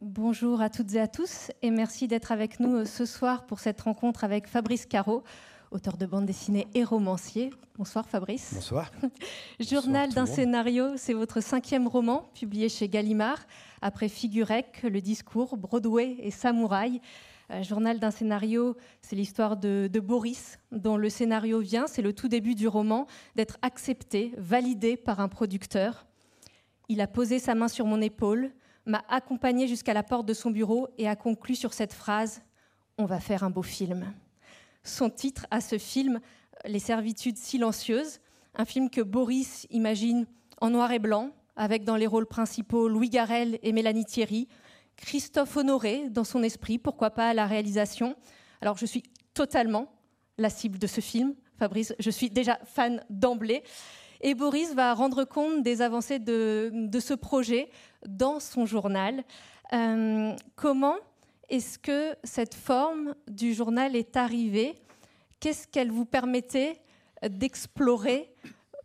Bonjour à toutes et à tous et merci d'être avec nous euh, ce soir pour cette rencontre avec Fabrice Caro, auteur de bande dessinée et romancier. Bonsoir Fabrice. Bonsoir. Journal d'un scénario, c'est votre cinquième roman publié chez Gallimard, après Figurec, Le Discours, Broadway et Samouraï. Euh, Journal d'un scénario, c'est l'histoire de, de, Boris, dont le scénario vient, c'est le tout début du roman, d'être accepté, validé par un producteur. Il a posé sa main sur mon épaule, m'a accompagné jusqu'à la porte de son bureau et a conclu sur cette phrase On va faire un beau film. Son titre à ce film, Les servitudes silencieuses, un film que Boris imagine en noir et blanc, avec dans les rôles principaux Louis Garrel et Mélanie Thierry, Christophe Honoré dans son esprit, pourquoi pas à la réalisation. Alors je suis totalement la cible de ce film, Fabrice, je suis déjà fan d'emblée. Et Boris va rendre compte des avancées de ce projet dans son journal. Euh, comment est-ce que cette forme du journal est arrivée? Qu'est-ce qu'elle vous permettait d'explorer?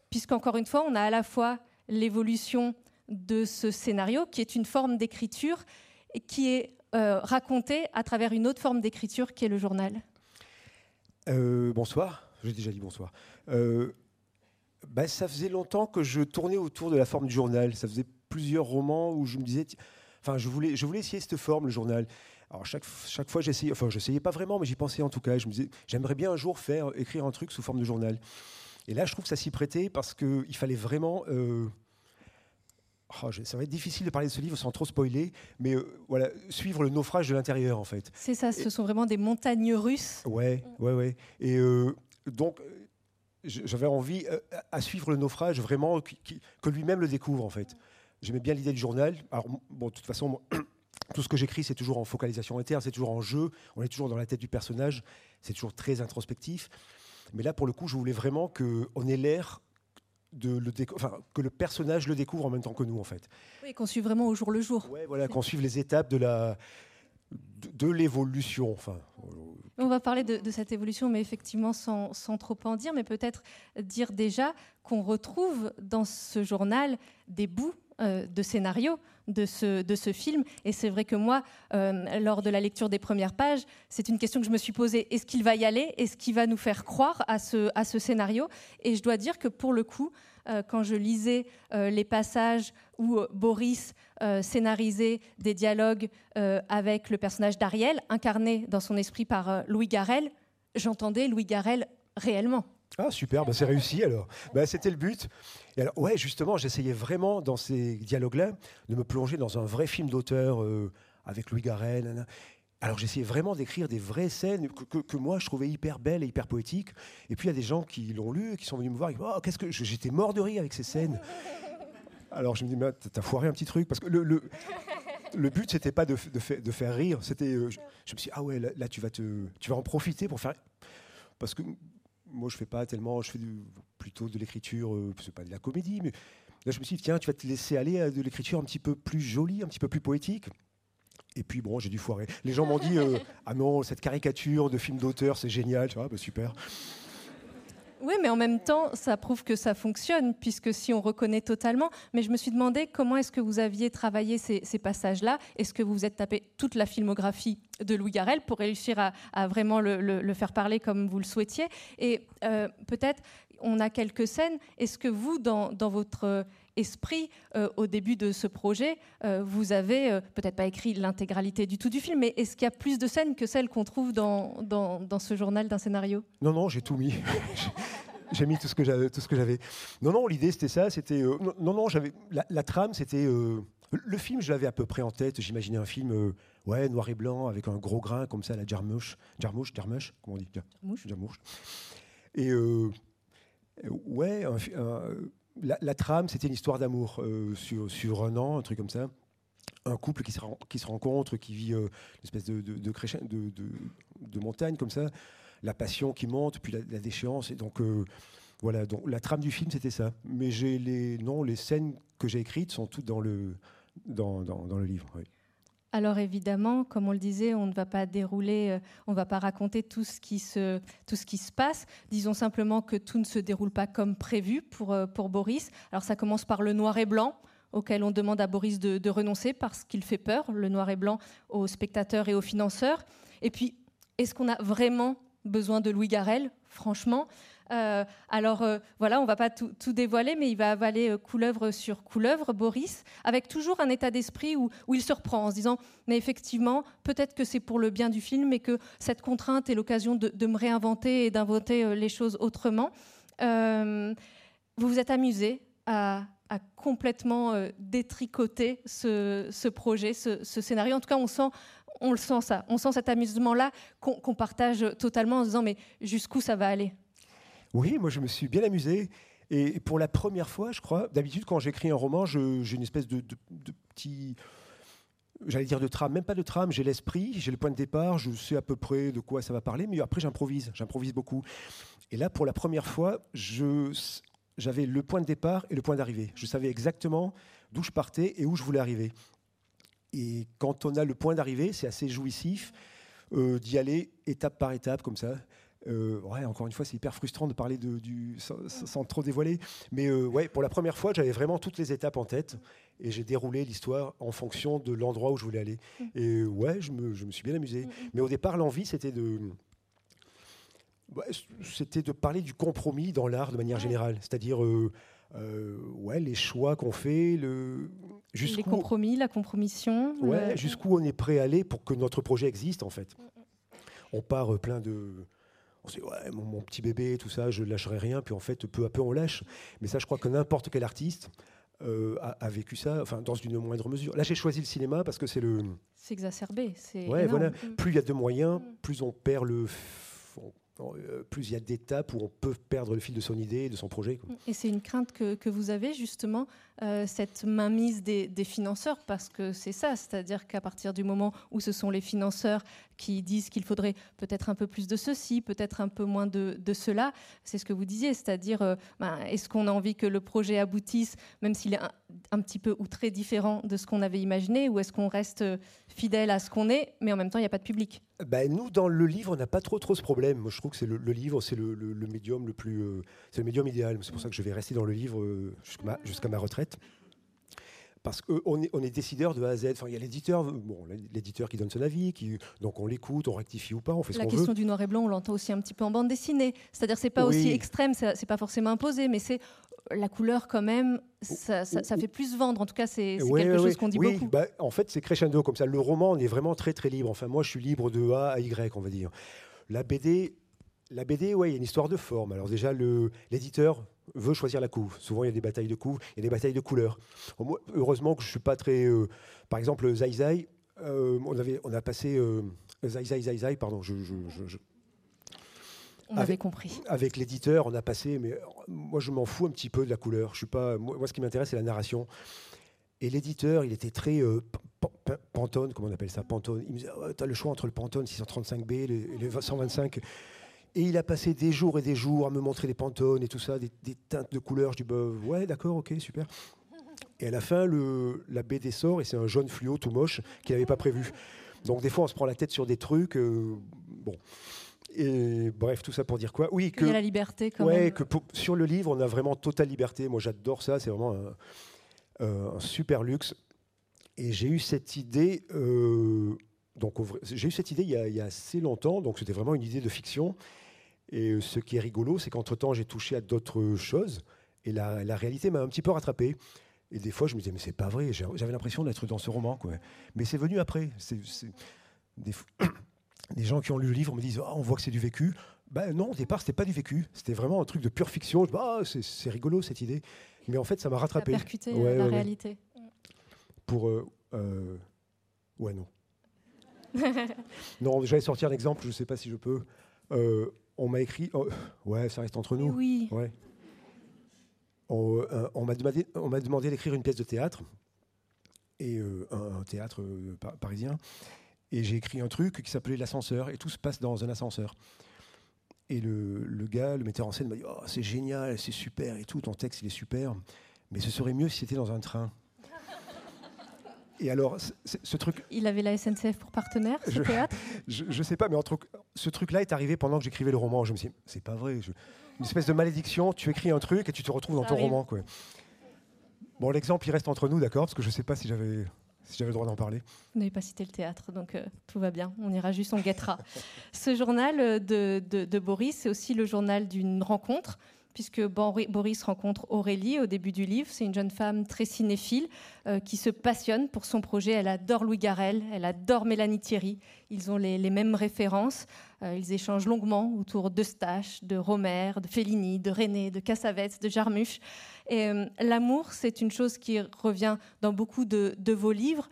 Puisqu'encore une fois, on a à la fois l'évolution de ce scénario, qui est une forme d'écriture, qui est euh, racontée à travers une autre forme d'écriture, qui est le journal. Euh, bonsoir, j'ai déjà dit bonsoir. Bah, ça faisait longtemps que je tournais autour de la forme du journal. Ça faisait plusieurs romans où je me disais, enfin, je voulais, je voulais essayer cette forme, le journal. Alors chaque, chaque fois j'essayais, enfin j'essayais pas vraiment, mais j'y pensais en tout cas. Je me disais, j'aimerais bien un jour faire écrire un truc sous forme de journal. Et là, je trouve que ça s'y prêtait parce qu'il fallait vraiment. Euh, oh, ça va être difficile de parler de ce livre sans trop spoiler, mais euh, voilà, suivre le naufrage de l'intérieur en fait. C'est ça, ce sont vraiment des montagnes russes. Ouais, ouais, ouais. Et euh, donc j'avais envie à suivre le naufrage vraiment que lui-même le découvre en fait. J'aimais bien l'idée du journal. Alors bon, de toute façon, tout ce que j'écris c'est toujours en focalisation interne, c'est toujours en jeu. On est toujours dans la tête du personnage. C'est toujours très introspectif. Mais là, pour le coup, je voulais vraiment qu'on ait l'air de le enfin, que le personnage le découvre en même temps que nous en fait. Oui, qu'on suive vraiment au jour le jour. Ouais, voilà, qu'on suive les étapes de la de, l'évolution. Enfin, on va parler de, cette évolution, mais effectivement sans, trop en dire, mais peut-être dire déjà qu'on retrouve dans ce journal des bouts euh, de scénario de ce, de ce film. Et c'est vrai que moi, euh, lors de la lecture des premières pages, c'est une question que je me suis posée. Est-ce qu'il va y aller? Est-ce qu'il va nous faire croire à ce, à ce scénario? Et je dois dire que pour le coup, euh, quand je lisais les passages où Boris scénarisait des dialogues avec le personnage d'Ariel, incarné dans son esprit par Louis Garrel, j'entendais Louis Garrel réellement. Ah super, bah, c'est réussi alors. Bah, C'était le but. Et alors, ouais, justement, j'essayais vraiment dans ces dialogues-là de me plonger dans un vrai film d'auteur euh, avec Louis Garrel. Alors j'essayais vraiment d'écrire des vraies scènes que, moi je trouvais hyper belles et hyper poétiques. Et puis il y a des gens qui l'ont lu, qui sont venus me voir, et oh, qu'est-ce que j'étais mort de rire avec ces scènes. Alors je me dis, mais t'as foiré un petit truc parce que le, le, le but c'était pas de, de, de, faire rire, c'était, euh, je, me suis dit, ah ouais, là, là, tu vas te, tu vas en profiter pour faire, parce que moi, je fais pas tellement, je fais plutôt de l'écriture, euh, c'est pas de la comédie, mais là, je me suis dit, tiens, tu vas te laisser aller à de l'écriture un petit peu plus jolie, un petit peu plus poétique. Et puis, bon, j'ai dû foirer. Les gens m'ont dit, euh, ah non, cette caricature de film d'auteur, c'est génial, tu vois, bah, super. Oui, mais en même temps, ça prouve que ça fonctionne, puisque si on reconnaît totalement. Mais je me suis demandé comment est-ce que vous aviez travaillé ces, passages-là Est-ce que vous vous êtes tapé toute la filmographie de Louis Garrel pour réussir à, vraiment le, faire parler comme vous le souhaitiez? Et euh, peut-être, on a quelques scènes. Est-ce que vous, dans, votre esprit euh, au début de ce projet. Euh, vous avez peut-être pas écrit l'intégralité du tout du film, mais est-ce qu'il y a plus de scènes que celles qu'on trouve dans, dans, dans, ce journal d'un scénario? Non, non, j'ai tout mis. j'ai mis tout ce que j'avais. Tout ce que j'avais. Non, non, l'idée c'était ça. C'était euh, non, non, j'avais la, trame, c'était euh, le film. Je l'avais à peu près en tête. J'imaginais un film, euh, ouais, noir et blanc avec un gros grain comme ça, la jarmouche, jarmouche, jarmouche, comment on dit? Jarmouche. Jarmouche. Et ouais, la, trame, c'était une histoire d'amour sur, sur un an, un truc comme ça un couple qui se, rencontre, qui vit une espèce de, de, de, de, montagne comme ça, la passion qui monte, puis la, déchéance. Et donc, euh, voilà, donc la trame du film, c'était ça. Mais j'ai les, non, les scènes que j'ai écrites sont toutes dans le, dans, dans, le livre. Alors évidemment, comme on le disait, on ne va pas dérouler, euh, on va pas raconter tout ce, qui se, tout ce qui se passe. Disons simplement que tout ne se déroule pas comme prévu pour, euh, pour Boris. Alors ça commence par le noir et blanc. auquel on demande à Boris de, renoncer parce qu'il fait peur, le noir et blanc, aux spectateurs et aux financeurs. Et puis, est-ce qu'on a vraiment besoin de Louis Garrel? Franchement, euh, alors euh, voilà, on va pas tout, dévoiler, mais il va avaler euh, couleuvre sur couleuvre, Boris, avec toujours un état d'esprit où, il se reprend en se disant, mais effectivement, peut-être que c'est pour le bien du film et que cette contrainte est l'occasion de, me réinventer et d'inventer les choses autrement. vous vous êtes amusé à, complètement détricoter ce, projet, ce, scénario. En tout cas, on sent on le sent ça, on sent cet amusement-là qu'on partage totalement en se disant mais jusqu'où ça va aller? Oui, moi je me suis bien amusé. Et pour la première fois, je crois, d'habitude quand j'écris un roman, j'ai une espèce de, petit j'allais dire de trame, même pas de trame, j'ai l'esprit, j'ai le point de départ, je sais à peu près de quoi ça va parler, mais après j'improvise, j'improvise beaucoup. Et là, pour la première fois, j'avais le point de départ et le point d'arrivée. Je savais exactement d'où je partais et où je voulais arriver. Et quand on a le point d'arrivée, c'est assez jouissif euh, d'y aller étape par étape comme ça. Euh, ouais, encore une fois, c'est hyper frustrant de parler de, du, sans, trop dévoiler. Mais euh, ouais, pour la première fois, j'avais vraiment toutes les étapes en tête et j'ai déroulé l'histoire en fonction de l'endroit où je voulais aller. Mm. Et ouais, je me, je me suis bien amusé. Mm, mm. Mais au départ, l'envie, c'était de. c'était de parler du compromis dans l'art de manière générale. C'est-à-dire. Euh, ouais, les choix qu'on fait, le les compromis, la compromission. Ouais, jusqu'où on est prêt à aller pour que notre projet existe en fait. On part plein de on se dit, ouais, mon, petit bébé, tout ça, je lâcherai rien. Puis en fait, peu à peu, on lâche. Mais ça, je crois que n'importe quel artiste euh, a, vécu ça, enfin, dans une moindre mesure. Là, j'ai choisi le cinéma parce que c'est le. C'est exacerbé. Ouais, voilà. Mm. Plus il y a de moyens, mm. plus on perd le. Euh, plus il y a d'étapes où on peut perdre le fil de son idée, de son projet. Et c'est une crainte que, que, vous avez justement, euh, cette mainmise des, financeurs, parce que c'est ça, c'est-à-dire qu'à partir du moment où ce sont les financeurs qui disent qu'il faudrait peut-être un peu plus de ceci, peut-être un peu moins de, cela, c'est ce que vous disiez, c'est-à-dire euh, ben, est-ce qu'on a envie que le projet aboutisse, même s'il est un, petit peu ou très différent de ce qu'on avait imaginé, ou est-ce qu'on reste fidèle à ce qu'on est, mais en même temps il n'y a pas de public? Ben, Nous, dans le livre, on n'a pas trop, trop ce problème. Moi, je trouve que c'est le, livre, c'est le, médium le plus, c'est le médium idéal. C'est pour ça que je vais rester dans le livre jusqu'à ma retraite parce qu'on est, on est décideur de A à Z. Enfin, il y a l'éditeur, bon, l'éditeur qui donne son avis, qui, donc on l'écoute, on rectifie ou pas, on fait ce qu'on veut. La question du noir et blanc, on l'entend aussi un petit peu en bande dessinée. C'est-à-dire, c'est pas aussi extrême, c'est pas forcément imposé, mais c'est la couleur quand même, ça, fait plus vendre. En tout cas, c'est quelque chose qu'on dit beaucoup. Bah, en fait, c'est crescendo comme ça. Le roman, on est vraiment très très libre. Enfin, moi, je suis libre de A à Y, on va dire. La BD, la BD, ouais, il y a une histoire de forme. Alors déjà, l'éditeur veut choisir la couve. Souvent, il y a des batailles de couve, il y a des batailles de couleurs. Heureusement que je suis pas très... Euh, par exemple, Zai Zai, euh, on, avait, on a passé... Euh, Zai Zai Zai Zai, pardon, je... on avait compris. Avec l'éditeur, on a passé, mais moi je m'en fous un petit peu de la couleur. Je suis pas, moi, ce qui m'intéresse, c'est la narration. Et l'éditeur, il était très Pantone, comment on appelle ça Pantone. Il me disait, oh, tu as le choix entre le Pantone 635B et le 125. Et il a passé des jours et des jours à me montrer des pantones et tout ça, des, teintes de couleurs. Je dis, bah, ouais, d'accord, ok, super. Et à la fin, le, la BD sort et c'est un jaune fluo tout moche qu'il n'avait pas prévu. Donc des fois, on se prend la tête sur des trucs. Euh, bon. Et bref, tout ça pour dire quoi? Oui, que. Il y a la liberté quand ouais, que sur le livre, on a vraiment totale liberté. Moi, j'adore ça. C'est vraiment un, un, super luxe. Et j'ai eu cette idée. Euh, donc, j'ai eu cette idée il y, a, il y, a, assez longtemps. Donc, c'était vraiment une idée de fiction. Et euh, ce qui est rigolo, c'est qu'entre-temps, j'ai touché à d'autres choses. Et la, la réalité m'a un petit peu rattrapé. Et des fois, je me disais, mais c'est pas vrai. J'avais l'impression d'être dans ce roman. Quoi. Mais c'est venu après. Des, des, gens qui ont lu le livre me disent, ah, on voit que c'est du vécu. Ben non, au départ, c'était pas du vécu. C'était vraiment un truc de pure fiction. Je ah, c'est, rigolo cette idée. Mais en fait, ça m'a rattrapé. Ça a percuté euh, la réalité. Pour. Euh, euh, ouais, non. non, j'allais sortir un exemple, je ne sais pas si je peux. Euh, on m'a écrit. Oh, ouais, ça reste entre nous. Oui. Ouais. On, euh, on m'a demandé, on m'a demandé d'écrire une pièce de théâtre et euh, un, théâtre euh, parisien. Et j'ai écrit un truc qui s'appelait l'ascenseur et tout se passe dans un ascenseur. Et le, le gars, le metteur en scène, m'a dit oh, c'est génial, c'est super et tout, ton texte il est super, mais ce serait mieux si c'était dans un train. Et alors, ce truc. Il avait la SNCF pour partenaire, ce théâtre je, ne sais pas, mais entre, ce truc-là est arrivé pendant que j'écrivais le roman. Je me suis dit, c'est pas vrai. Une espèce de malédiction, tu écris un truc et tu te retrouves dans ton roman. Quoi. Bon, l'exemple, il reste entre nous, d'accord Parce que je ne sais pas si j'avais si j'avais le droit d'en parler. Vous n'avez pas cité le théâtre, donc euh, tout va bien. On ira juste, on guettera. Ce journal de, de Boris, c'est aussi le journal d'une rencontre puisque Boris rencontre Aurélie au début du livre. C'est une jeune femme très cinéphile euh, qui se passionne pour son projet. Elle adore Louis Garrel, elle adore Mélanie Thierry. Ils ont les, mêmes références. Euh, ils échangent longuement autour de Stache, de Romer, de Fellini, de René, de Cassavetes, de Jarmusch. Et euh, l'amour, c'est une chose qui revient dans beaucoup de, de vos livres.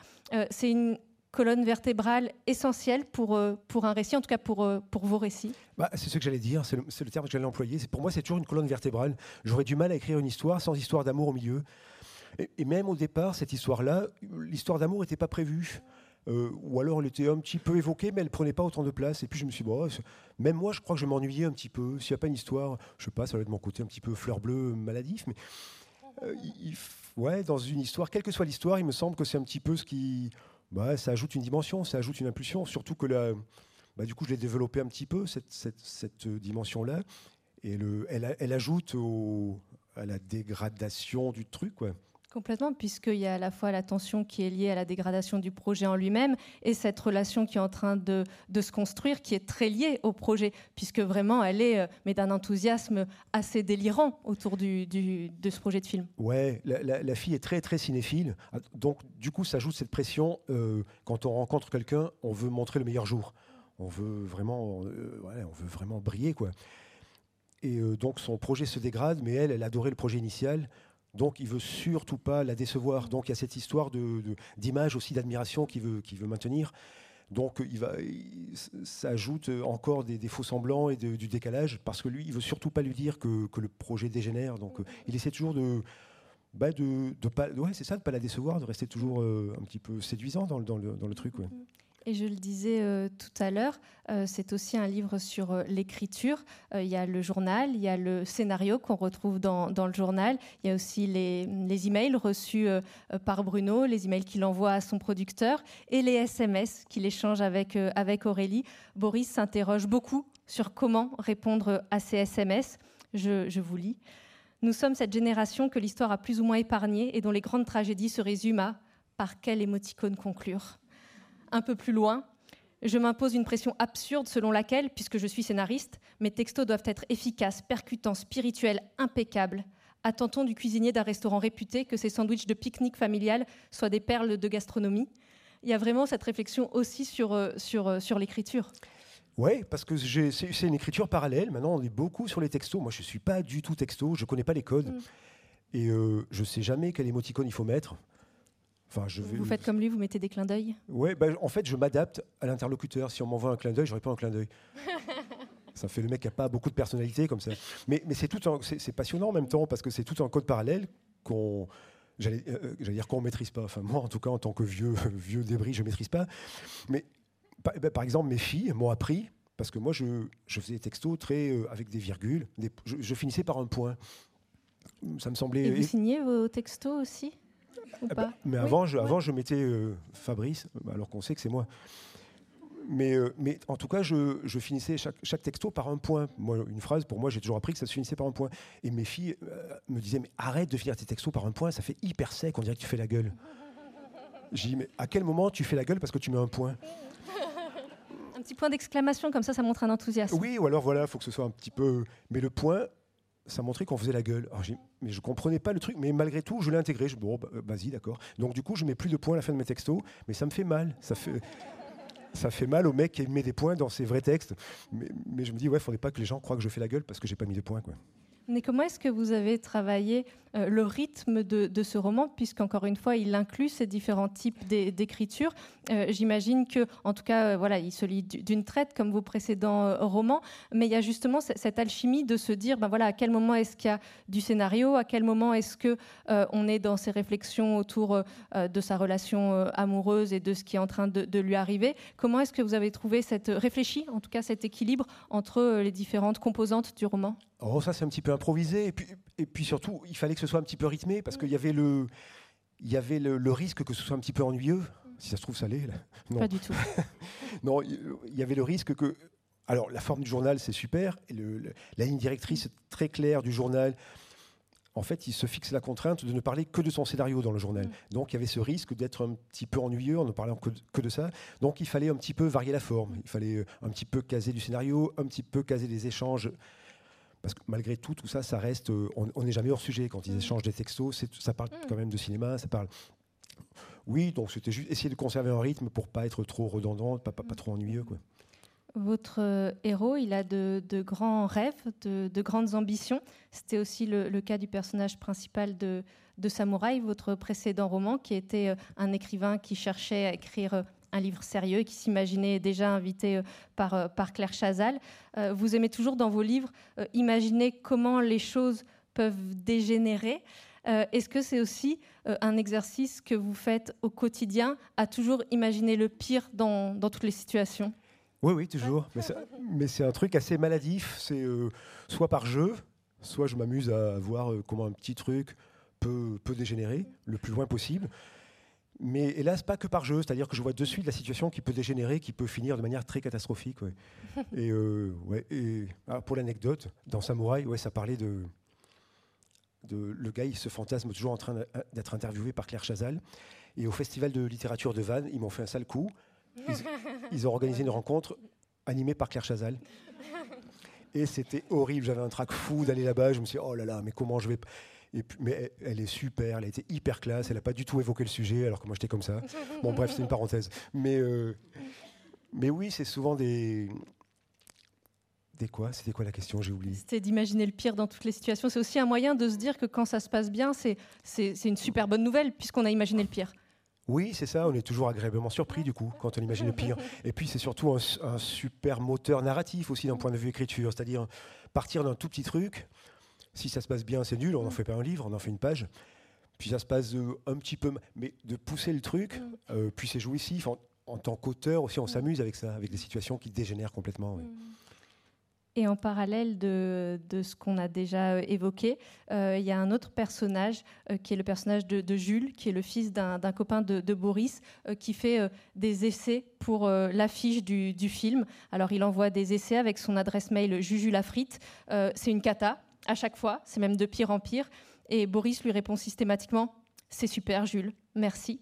c'est une colonne vertébrale essentielle pour, euh, pour un récit, en tout cas pour, euh, pour vos récits bah, C'est ce que j'allais dire, c'est le, terme que j'allais employer. Pour moi, c'est toujours une colonne vertébrale. J'aurais du mal à écrire une histoire sans histoire d'amour au milieu. Et, même au départ, cette histoire-là, l'histoire d'amour n'était pas prévue. Euh, ou alors elle était un petit peu évoquée, mais elle prenait pas autant de place. Et puis je me suis dit, bon, même moi, je crois que je m'ennuyais un petit peu. S'il n'y a pas une histoire, je sais pas, ça va être mon côté un petit peu fleur bleue, maladif, mais ouais, dans une histoire, quelle que soit l'histoire, il me semble que c'est un petit peu ce qui, bah, ça ajoute une dimension, ça ajoute une impulsion. Surtout que là, bah, du coup, je l'ai développé un petit peu, cette, cette, dimension-là. Et le, elle, elle ajoute au, à la dégradation du truc. Quoi. Complètement, puisqu'il y a à la fois la tension qui est liée à la dégradation du projet en lui-même et cette relation qui est en train de, se construire, qui est très liée au projet, puisque vraiment elle est, euh, mais d'un enthousiasme assez délirant autour de ce projet de film. Ouais, la, fille est très très cinéphile, ah, donc du coup ça ajoute cette pression. Euh, quand on rencontre quelqu'un, on veut montrer le meilleur jour, on veut vraiment, euh, on veut vraiment briller quoi. Et donc son projet se dégrade, mais elle, elle adorait le projet initial. Donc il veut surtout pas la décevoir. Donc il y a cette histoire d'image aussi, d'admiration qu'il veut, veut maintenir. Donc il va, ça ajoute encore des, faux semblants et du décalage, parce que lui, il veut surtout pas lui dire que, le projet dégénère. Donc il essaie toujours de, bah de, pas, ouais, c'est ça, de pas la décevoir, de rester toujours euh, un petit peu séduisant dans, dans, le, dans le, truc. Ouais. Et je le disais euh, tout à l'heure, euh, c'est aussi un livre sur euh, l'écriture. Il y a le journal, il y a le scénario qu'on retrouve dans, dans, le journal. Il y a aussi les, les emails reçus par Bruno, les emails qu'il envoie à son producteur et les SMS qu'il échange avec, avec Aurélie. Boris s'interroge beaucoup sur comment répondre à ces SMS. Je, je vous lis. Nous sommes cette génération que l'histoire a plus ou moins épargnée et dont les grandes tragédies se résument à par quel émoticône conclure? Un peu plus loin, je m'impose une pression absurde selon laquelle, puisque je suis scénariste, mes textos doivent être efficaces, percutants, spirituels, impeccables. Attend-on du cuisinier d'un restaurant réputé que ses sandwichs de pique-nique familial soient des perles de gastronomie? Il y a vraiment cette réflexion aussi sur, euh, sur, euh, sur l'écriture. Oui, parce que c'est une écriture parallèle. Maintenant, on est beaucoup sur les textos. Moi, je ne suis pas du tout texto. Je ne connais pas les codes. Mm. Et euh, je ne sais jamais quel émoticône il faut mettre vous faites comme lui, vous mettez des clins d'œil Oui, bah, en fait, je m'adapte à l'interlocuteur. Si on m'envoie un clin d'œil, je réponds un clin d'œil. ça fait le mec qui n'a pas beaucoup de personnalité comme ça. Mais, mais c'est tout, c'est passionnant en même temps parce que c'est tout un code parallèle qu'on, j'allais, euh, dire qu'on maîtrise pas. Enfin moi, en tout cas, en tant que vieux vieux débris, je maîtrise pas. Mais par, bah, par exemple, mes filles m'ont appris parce que moi, je, je faisais des textos très euh, avec des virgules. je, finissais par un point. Ça me semblait. Et vous signez vos textos aussi? Ah bah, mais avant, je, avant, je mettais euh, Fabrice, alors qu'on sait que c'est moi. Mais, euh, mais, en tout cas, je, je finissais chaque, chaque, texto par un point. Moi, une phrase, pour moi, j'ai toujours appris que ça se finissait par un point. Et mes filles euh, me disaient, mais arrête de finir tes textos par un point, ça fait hyper sec, on dirait que tu fais la gueule. J'ai dit, mais à quel moment tu fais la gueule parce que tu mets un point? Un petit point d'exclamation, comme ça, ça montre un enthousiasme. Oui, ou alors voilà, il faut que ce soit un petit peu. Mais le point, ça montrait qu'on faisait la gueule. mais je comprenais pas le truc, mais malgré tout, je l'ai intégré. Je, bon, bah, vas-y, d'accord. Donc du coup, je mets plus de points à la fin de mes textos, mais ça me fait mal. Ça fait, ça fait mal au mec qui met des points dans ses vrais textes. Mais, mais je me dis, ouais, faudrait pas que les gens croient que je fais la gueule parce que j'ai pas mis de points, quoi. Mais comment est-ce que vous avez travaillé euh, le rythme de, ce roman, puisqu'encore une fois, il inclut ces différents types d'écriture. Euh, J'imagine que, en tout cas, euh, voilà, il se lit d'une traite comme vos précédents romans, mais il y a justement cette alchimie de se dire, ben voilà, à quel moment est-ce qu'il y a du scénario, à quel moment est-ce que on est dans ces réflexions autour de sa relation amoureuse et de ce qui est en train de, lui arriver. Comment est-ce que vous avez trouvé cette réfléchi, en tout cas, cet équilibre entre les différentes composantes du roman? Oh, ça c'est un petit peu improvisé. Et puis, et puis surtout, il fallait que ce soit un petit peu rythmé parce qu'il y avait le, il y avait le, risque que ce soit un petit peu ennuyeux. Si ça se trouve, ça l'est. Non. Pas du tout. non, il y avait le risque que. Alors, la forme du journal, c'est super. Et la ligne directrice très claire du journal, en fait, il se fixe la contrainte de ne parler que de son scénario dans le journal. Mm. Donc, il y avait ce risque d'être un petit peu ennuyeux en ne parlant que de, ça. Donc, il fallait un petit peu varier la forme. Il fallait euh, un petit peu caser du scénario, un petit peu caser des échanges. Parce que malgré tout, tout ça, ça reste. Euh, on n'est jamais hors sujet quand ils mm. échangent des textos. Ça parle mm. quand même de cinéma, ça parle. Oui, donc c'était juste essayer de conserver un rythme pour pas être trop redondant, pas, pas, pas trop ennuyeux. Quoi. Votre euh, héros, il a de, grands rêves, de, grandes ambitions. C'était aussi le, cas du personnage principal de, Samouraï, votre précédent roman, qui était euh, un écrivain qui cherchait à écrire un livre sérieux, qui s'imaginait déjà invité par, par Claire Chazal. Vous aimez toujours dans vos livres imaginer comment les choses peuvent dégénérer. Est-ce que c'est aussi un exercice que vous faites au quotidien, à toujours imaginer le pire dans toutes les situations? Oui, oui, toujours. Mais c'est un truc assez maladif. C'est euh, soit par jeu, soit je m'amuse à voir euh, comment un petit truc peut, peut dégénérer le plus loin possible. Mais hélas, pas que par jeu. C'est-à-dire que je vois de suite la situation qui peut dégénérer, qui peut finir de manière très catastrophique. Et, euh, ouais, et ah, pour l'anecdote, dans Samouraï, ouais, ça parlait de, de. Le gars, il se fantasme toujours en train d'être interviewé par Claire Chazal. Et au festival de littérature de Vannes, ils m'ont fait un sale coup. Ils, ont organisé une rencontre animée par Claire Chazal. Et c'était horrible. J'avais un trac fou d'aller là-bas. Je me suis dit, oh là là, mais comment je vais. Et mais elle est super, elle a été hyper classe, elle n'a pas du tout évoqué le sujet, alors que moi j'étais comme ça. Bon, bref, c'est une parenthèse. Mais, euh, mais oui, c'est souvent des. Des quoi? C'était quoi la question? J'ai oublié. C'était d'imaginer le pire dans toutes les situations. C'est aussi un moyen de se dire que quand ça se passe bien, c'est une super bonne nouvelle, puisqu'on a imaginé le pire. Oui, c'est ça, on est toujours agréablement surpris du coup quand on imagine le pire. Et puis c'est surtout un, super moteur narratif aussi d'un point de vue écriture, c'est-à-dire partir d'un tout petit truc, si ça se passe bien c'est nul, on n'en fait pas un livre, on en fait une page, puis ça se passe euh, un petit peu, mais de pousser le truc, mm. euh, puis c'est jouissif, en, en tant qu'auteur aussi on mm. s'amuse avec ça, avec des situations qui dégénèrent complètement. Mm. Et en parallèle de, ce qu'on a déjà euh, évoqué, euh, il y a un autre personnage euh, qui est le personnage de, Jules, qui est le fils d'un copain de, Boris, qui fait des essais pour l'affiche du, film. Alors il envoie des essais avec son adresse mail jujulafrite. c'est une cata à chaque fois, c'est même de pire en pire. Et Boris lui répond systématiquement C'est super, Jules, merci.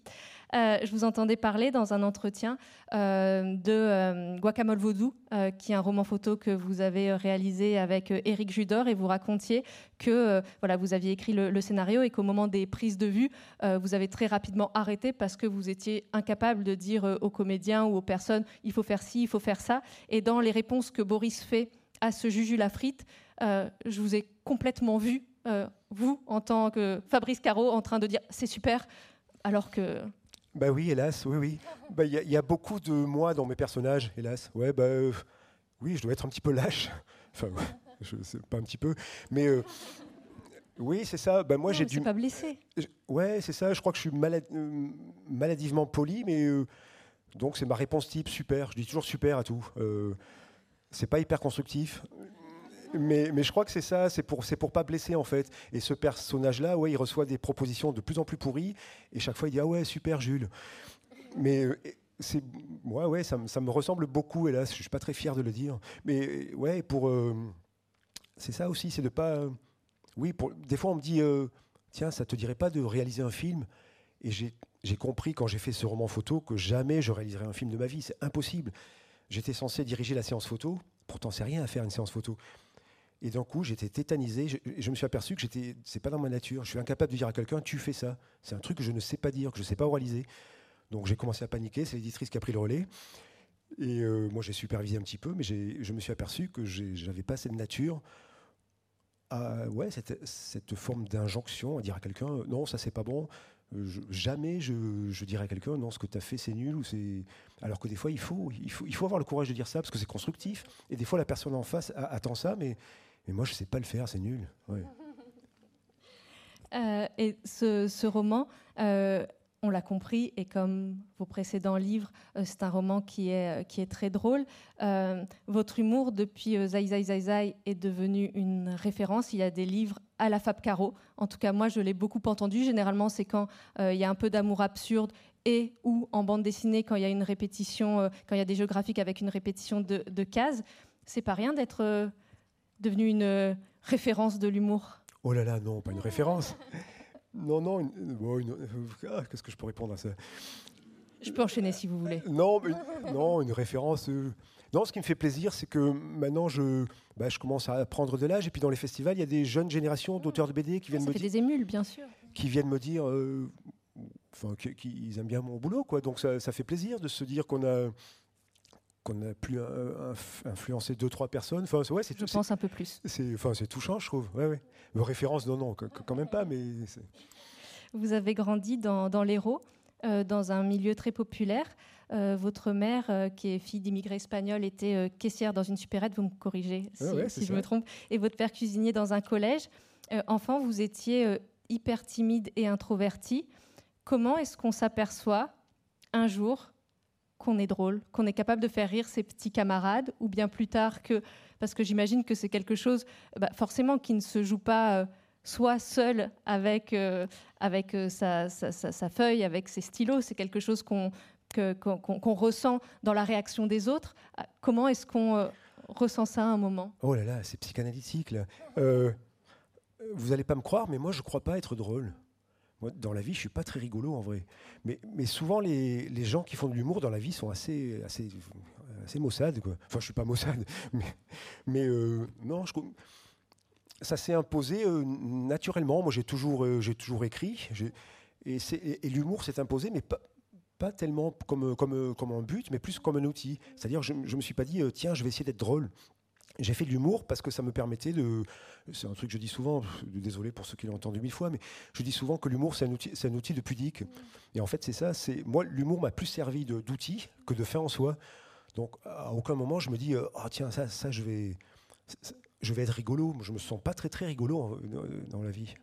Euh, je vous entendais parler dans un entretien euh, de euh, Guacamole Vaudou, qui est un roman photo que vous avez réalisé avec Éric Judor, et vous racontiez que voilà, vous aviez écrit le, scénario et qu'au moment des prises de vue, vous avez très rapidement arrêté parce que vous étiez incapable de dire aux comédiens ou aux personnes il faut faire ci, il faut faire ça. Et dans les réponses que Boris fait à ce Juju Lafrite, je vous ai complètement vu, vous, en tant que Fabrice Caro, en train de dire c'est super, alors que bah oui, hélas, oui, oui. Bah, il y, a beaucoup de moi dans mes personnages, hélas. Ouais, bah euh, oui, je dois être un petit peu lâche. Enfin, je sais pas un petit peu, mais euh, oui, c'est ça. Bah moi, j'ai dû. pas blessé. Ouais, c'est ça. Je crois que je suis malade... Euh, maladivement poli, mais donc c'est ma réponse type super. Je dis toujours super à tout. c'est pas hyper constructif mais, je crois que c'est ça, c'est pour, pour pas blesser en fait. Et ce personnage-là, ouais, il reçoit des propositions de plus en plus pourries, et chaque fois il dit ah ouais super Jules. Mais euh, c'est, ouais, ça, me ressemble beaucoup, hélas, je suis pas très fier de le dire. Mais ouais, pour, euh, c'est ça aussi, c'est de pas, oui, des fois on me dit euh, tiens, ça te dirait pas de réaliser un film? Et j'ai compris quand j'ai fait ce roman photo que jamais je réaliserai un film de ma vie, c'est impossible. J'étais censé diriger la séance photo, pourtant c'est rien à faire une séance photo. Et d'un coup, j'étais tétanisé. Je, me suis aperçu que j'étais, c'est pas dans ma nature. Je suis incapable de dire à quelqu'un, tu fais ça. C'est un truc que je ne sais pas dire, que je ne sais pas oraliser. Donc j'ai commencé à paniquer. C'est l'éditrice qui a pris le relais. Et euh, moi, j'ai supervisé un petit peu, mais je me suis aperçu que j'avais pas cette nature ouais, cette, forme d'injonction à dire à quelqu'un, non, ça c'est pas bon. jamais je, je, dirais à quelqu'un, non, ce que tu as fait c'est nul. Ou c'est... Alors que des fois, il faut, il, faut, il faut avoir le courage de dire ça parce que c'est constructif. Et des fois, la personne en face attend ça, mais mais moi, je ne sais pas le faire, c'est nul. Euh, et ce, roman, euh, on l'a compris, et comme vos précédents livres, euh, c'est un roman qui est, qui est très drôle. votre humour, depuis Zai Zai Zai Zai, est devenu une référence. Il y a des livres à la Fab Caro. En tout cas, moi, je l'ai beaucoup entendu. Généralement, c'est quand il y a un peu d'amour absurde et ou en bande dessinée, quand il y a une répétition, quand il y a des jeux graphiques avec une répétition de, de cases. C'est pas rien d'être devenu une euh, référence de l'humour Oh là là, non, pas une référence. Non, non, ah, qu'est-ce que je peux répondre à ça? Je peux enchaîner si vous voulez. Non, non, une référence. Euh, non, ce qui me fait plaisir, c'est que maintenant, je, bah, je commence à prendre de l'âge. Et puis dans les festivals, il y a des jeunes générations d'auteurs de BD qui viennent ça me fait des émules, bien sûr. Qui viennent me dire, euh, enfin, qu'ils aiment bien mon boulot, quoi. Donc ça, ça fait plaisir de se dire qu'on a qu'on a pu influencer deux trois personnes. Enfin, ouais, c'est je pense un peu plus. C'est, enfin, c'est touchant, je trouve. Ouais, ouais. Référence, non, non, quand même pas, mais. Vous avez grandi dans, dans l'Hérault, euh, dans un milieu très populaire. Euh, votre mère, euh, qui est fille d'immigrés espagnols, était caissière dans une supérette. Vous me corrigez si, je me trompe. Et votre père cuisinier dans un collège. enfant, vous étiez hyper timide et introverti. Comment est-ce qu'on s'aperçoit un jour qu'on est drôle, qu'on est capable de faire rire ses petits camarades, ou bien plus tard que, parce que j'imagine que c'est quelque chose bah, forcément qui ne se joue pas euh, soit seul avec, euh, avec euh, sa, feuille, avec ses stylos, c'est quelque chose qu'on ressent dans la réaction des autres. Comment est-ce qu'on ressent ça à un moment? Oh là là, c'est psychanalytique là. vous n'allez pas me croire, mais moi je ne crois pas être drôle. Moi, dans la vie, je suis pas très rigolo en vrai. Mais, souvent, les, gens qui font de l'humour dans la vie sont assez, assez, assez maussades. Enfin, je suis pas maussade, mais, euh, non, je, ça s'est imposé euh, naturellement. Moi, j'ai toujours, euh, toujours écrit. Et, l'humour s'est imposé, mais pas, tellement comme, comme, comme un but, mais plus comme un outil. C'est-à-dire, je ne me suis pas dit, tiens, je vais essayer d'être drôle. J'ai fait de l'humour parce que ça me permettait de. C'est un truc que je dis souvent, désolé pour ceux qui l'ont entendu mille fois, mais je dis souvent que l'humour, c'est un, outil, un outil de pudique. Et en fait, c'est ça. C'est Moi, l'humour m'a plus servi d'outil que de fin en soi. Donc, à aucun moment, je me dis, ah tiens, ça, ça, je vais. Je vais être rigolo. Je me sens pas très, très rigolo dans la vie.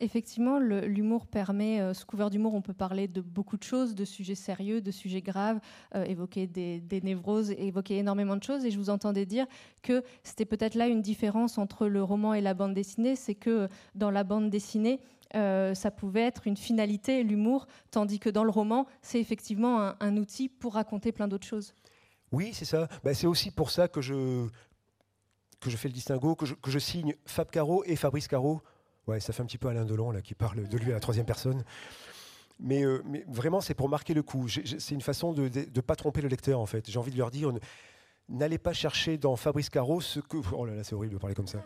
Effectivement, l'humour permet, euh, sous couvert d'humour, on peut parler de beaucoup de choses, de sujets sérieux, de sujets graves, euh, évoquer des, névroses, évoquer énormément de choses. Et je vous entendais dire que c'était peut-être là une différence entre le roman et la bande dessinée, c'est que dans la bande dessinée, euh, ça pouvait être une finalité, l'humour, tandis que dans le roman, c'est effectivement un, outil pour raconter plein d'autres choses. Oui, c'est ça. Bah, c'est aussi pour ça que je, que je fais le distinguo, que je, que je signe Fab Caro et Fabrice Caro Ouais, ça fait un petit peu Alain Delon là, qui parle de lui à la troisième personne. Mais, euh, vraiment, c'est pour marquer le coup. C'est une façon de ne pas tromper le lecteur, en fait. J'ai envie de leur dire, n'allez pas chercher dans Fabrice Caro ce que... Oh là là, c'est horrible de parler comme ça.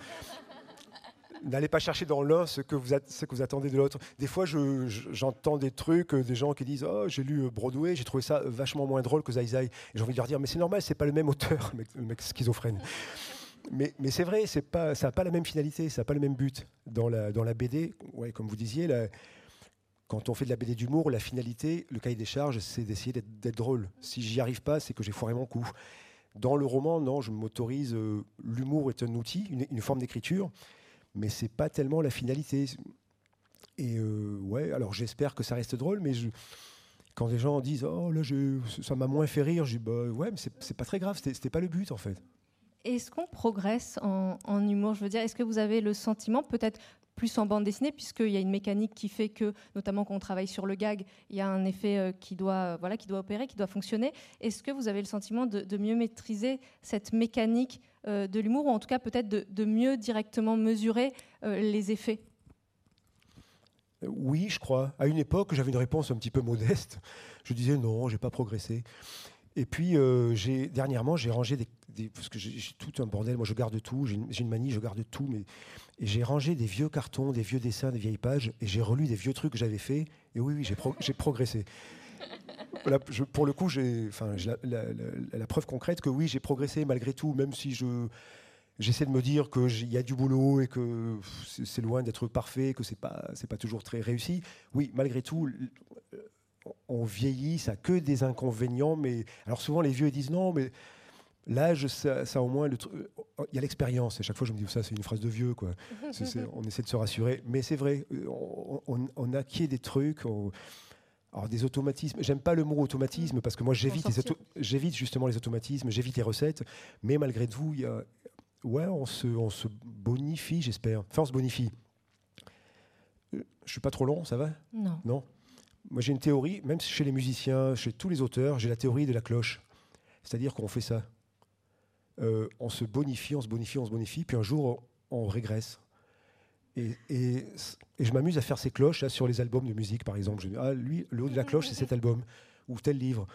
N'allez pas chercher dans l'un ce, que vous que vous attendez de l'autre. Des fois, j'entends des trucs, euh, des gens qui disent Oh, j'ai lu euh, Broadway, j'ai trouvé ça vachement moins drôle que Zai Zai. J'ai envie de leur dire Mais c'est normal, c'est pas le même auteur, mec schizophrène mais, c'est vrai, ça n'a pas la même finalité, ça n'a pas le même but. Dans la, BD, comme vous disiez, quand on fait de la BD d'humour, la finalité, le cahier des charges, c'est d'essayer d'être drôle. Si j'y arrive pas, c'est que j'ai foiré mon coup. Dans le roman, non, je m'autorise. Euh, l'humour est un outil, une, forme d'écriture, mais c'est pas tellement la finalité. Et euh, alors j'espère que ça reste drôle, mais quand les gens disent oh ça m'a moins fait rire, je dis bah ouais, mais c'est pas très grave, c'était pas le but en fait. Est-ce qu'on progresse en, humour? Je veux dire, est-ce que vous avez le sentiment, peut-être plus en bande dessinée, puisqu'il y a une mécanique qui fait que, notamment quand on travaille sur le gag, il y a un effet euh, qui, doit, voilà, qui doit opérer, qui doit fonctionner. Est-ce que vous avez le sentiment de, mieux maîtriser cette mécanique euh, de l'humour, ou en tout cas peut-être de, mieux directement mesurer euh, les effets? Oui, je crois. À une époque, j'avais une réponse un petit peu modeste. Je disais non, j'ai pas progressé. Et puis, euh, j'ai, dernièrement, j'ai rangé des, Parce que j'ai, tout un bordel, moi je garde tout, j'ai une, manie, je garde tout. Mais, et j'ai rangé des vieux cartons, des vieux dessins, des vieilles pages, et j'ai relu des vieux trucs que j'avais faits. Et oui, oui, j'ai, j'ai progressé. pour le coup, j'ai, enfin, la, la, preuve concrète que oui, j'ai progressé malgré tout, même si je. J'essaie de me dire qu'il y a du boulot et que c'est loin d'être parfait, que c'est pas c'est pas toujours très réussi. Oui, malgré tout, on vieillit, ça n'a que des inconvénients. Mais alors souvent les vieux disent non, mais l'âge, ça, ça, au moins, le il y a l'expérience. Et chaque fois, je me dis ça, c'est une phrase de vieux, quoi. on essaie de se rassurer, mais c'est vrai, on, on, acquiert des trucs. alors des automatismes. J'aime pas le mot automatisme parce que moi j'évite, j'évite justement les automatismes, j'évite les recettes. Mais malgré tout, y a, ouais, on se, on se bonifie, j'espère. Enfin, on se bonifie. Euh, je suis pas trop long, ça va? Non. Non? Moi, j'ai une théorie, même chez les musiciens, chez tous les auteurs, j'ai la théorie de la cloche. C'est-à-dire qu'on fait ça. Euh, on se bonifie, on se bonifie, on se bonifie, puis un jour, on, régresse. Et, je m'amuse à faire ces cloches sur les albums de musique, par exemple. Ah, lui, le haut de la cloche, c'est cet album, ou tel livre.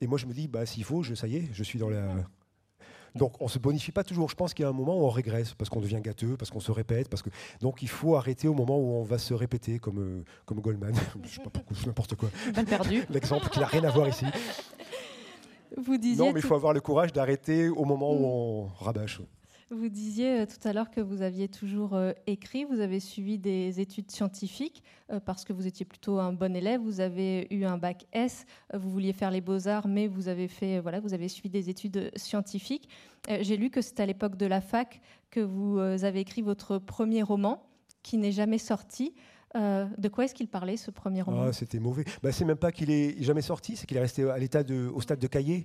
Et moi, je me dis, bah, s'il faut, ça y est, je suis dans la. Donc, on se bonifie pas toujours. Je pense qu'il y a un moment où on régresse parce qu'on devient gâteux, parce qu'on se répète, parce que donc il faut arrêter au moment où on va se répéter, comme euh, comme Goldman. je sais pas pourquoi, n'importe quoi. L'exemple qui n'a rien à voir ici. Vous disiez non, mais il faut avoir le courage d'arrêter au moment où mm. on rabâche. Vous disiez euh, tout à l'heure que vous aviez toujours euh, écrit, vous avez suivi des études scientifiques euh, parce que vous étiez plutôt un bon élève, vous avez eu un bac S, vous vouliez faire les beaux-arts, mais vous avez, fait, voilà, vous avez suivi des études scientifiques. J'ai lu que c'est à l'époque de la fac que vous avez écrit votre premier roman qui n'est jamais sorti. de quoi est-ce qu'il parlait, ce premier roman? Ah, C'était mauvais. Bah, c'est même pas qu'il est jamais sorti, c'est qu'il est resté à de, au stade de cahier.